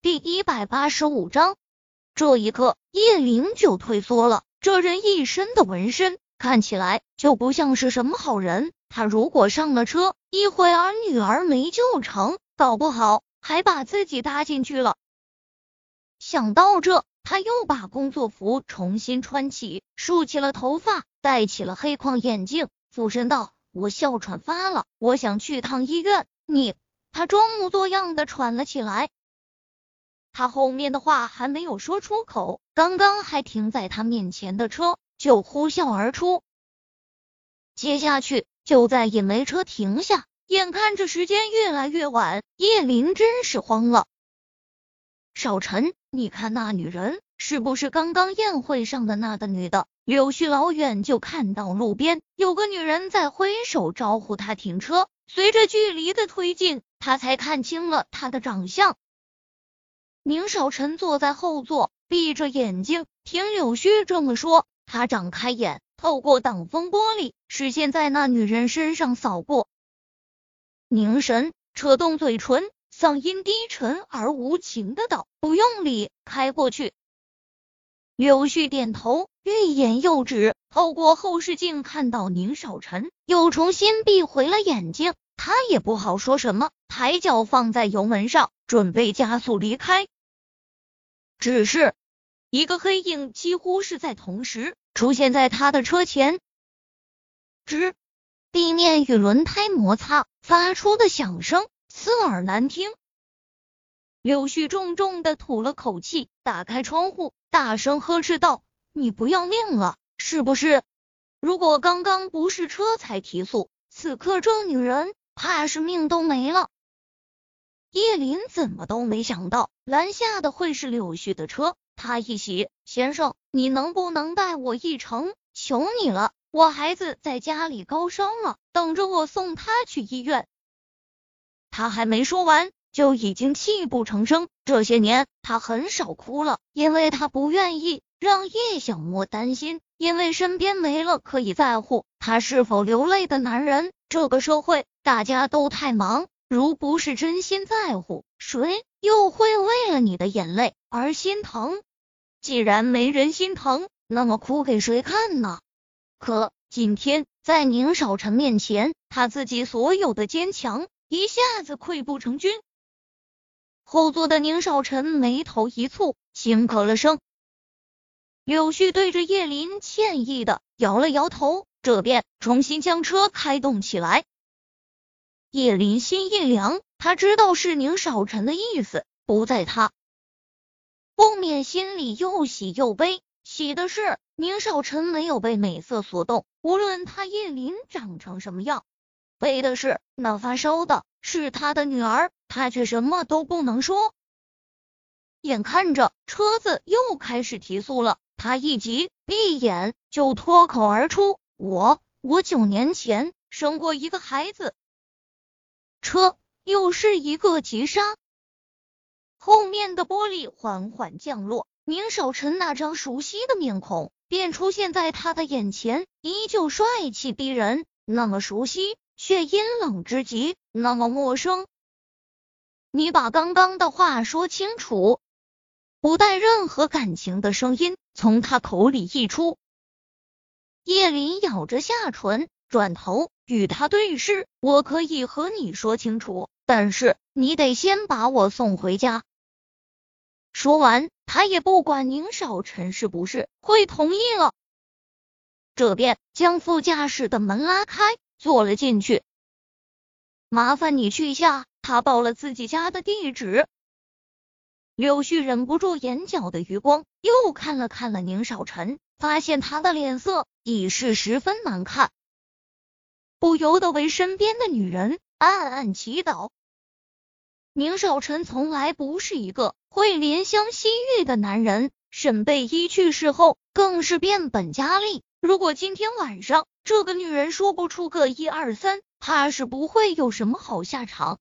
第一百八十五章，这一刻，叶灵就退缩了。这人一身的纹身，看起来就不像是什么好人。他如果上了车，一会儿女儿没救成，搞不好还把自己搭进去了。想到这，他又把工作服重新穿起，竖起了头发，戴起了黑框眼镜，俯身道：“我哮喘发了，我想去趟医院。”你，他装模作样的喘了起来。他后面的话还没有说出口，刚刚还停在他面前的车就呼啸而出。接下去就再也没车停下。眼看着时间越来越晚，叶林真是慌了。少晨，你看那女人是不是刚刚宴会上的那个女的？柳絮老远就看到路边有个女人在挥手招呼他停车。随着距离的推进，他才看清了她的长相。宁少臣坐在后座，闭着眼睛听柳絮这么说。他张开眼，透过挡风玻璃，视线在那女人身上扫过，凝神，扯动嘴唇，嗓音低沉而无情的道：“不用理，开过去。”柳絮点头，欲言又止，透过后视镜看到宁少臣，又重新闭回了眼睛。他也不好说什么，抬脚放在油门上，准备加速离开。只是一个黑影几乎是在同时出现在他的车前，吱，地面与轮胎摩擦发出的响声刺耳难听。柳絮重重的吐了口气，打开窗户，大声呵斥道：“你不要命了是不是？如果刚刚不是车才提速，此刻这女人怕是命都没了。”叶林怎么都没想到拦下的会是柳絮的车，他一喜，先生，你能不能带我一程？求你了，我孩子在家里高烧了，等着我送他去医院。他还没说完，就已经泣不成声。这些年，他很少哭了，因为他不愿意让叶小莫担心，因为身边没了可以在乎他是否流泪的男人。这个社会，大家都太忙。如不是真心在乎，谁又会为了你的眼泪而心疼？既然没人心疼，那么哭给谁看呢？可今天在宁少臣面前，他自己所有的坚强一下子溃不成军。后座的宁少臣眉头一蹙，轻咳了声。柳絮对着叶林歉意的摇了摇头，这便重新将车开动起来。叶林心一凉，他知道是宁少臣的意思，不在他，不免心里又喜又悲。喜的是宁少臣没有被美色所动，无论他叶林长成什么样；悲的是那发烧的是他的女儿，他却什么都不能说。眼看着车子又开始提速了，他一急，闭眼就脱口而出：“我我九年前生过一个孩子。”车又是一个急刹，后面的玻璃缓缓降落，宁少臣那张熟悉的面孔便出现在他的眼前，依旧帅气逼人，那么熟悉却阴冷之极，那么陌生。你把刚刚的话说清楚，不带任何感情的声音从他口里溢出。叶林咬着下唇。转头与他对视，我可以和你说清楚，但是你得先把我送回家。说完，他也不管宁少臣是不是会同意了，这便将副驾驶的门拉开，坐了进去。麻烦你去下，他报了自己家的地址。柳絮忍不住眼角的余光，又看了看了宁少臣，发现他的脸色已是十分难看。不由得为身边的女人暗暗祈祷。宁少臣从来不是一个会怜香惜玉的男人，沈贝依去世后更是变本加厉。如果今天晚上这个女人说不出个一二三，怕是不会有什么好下场。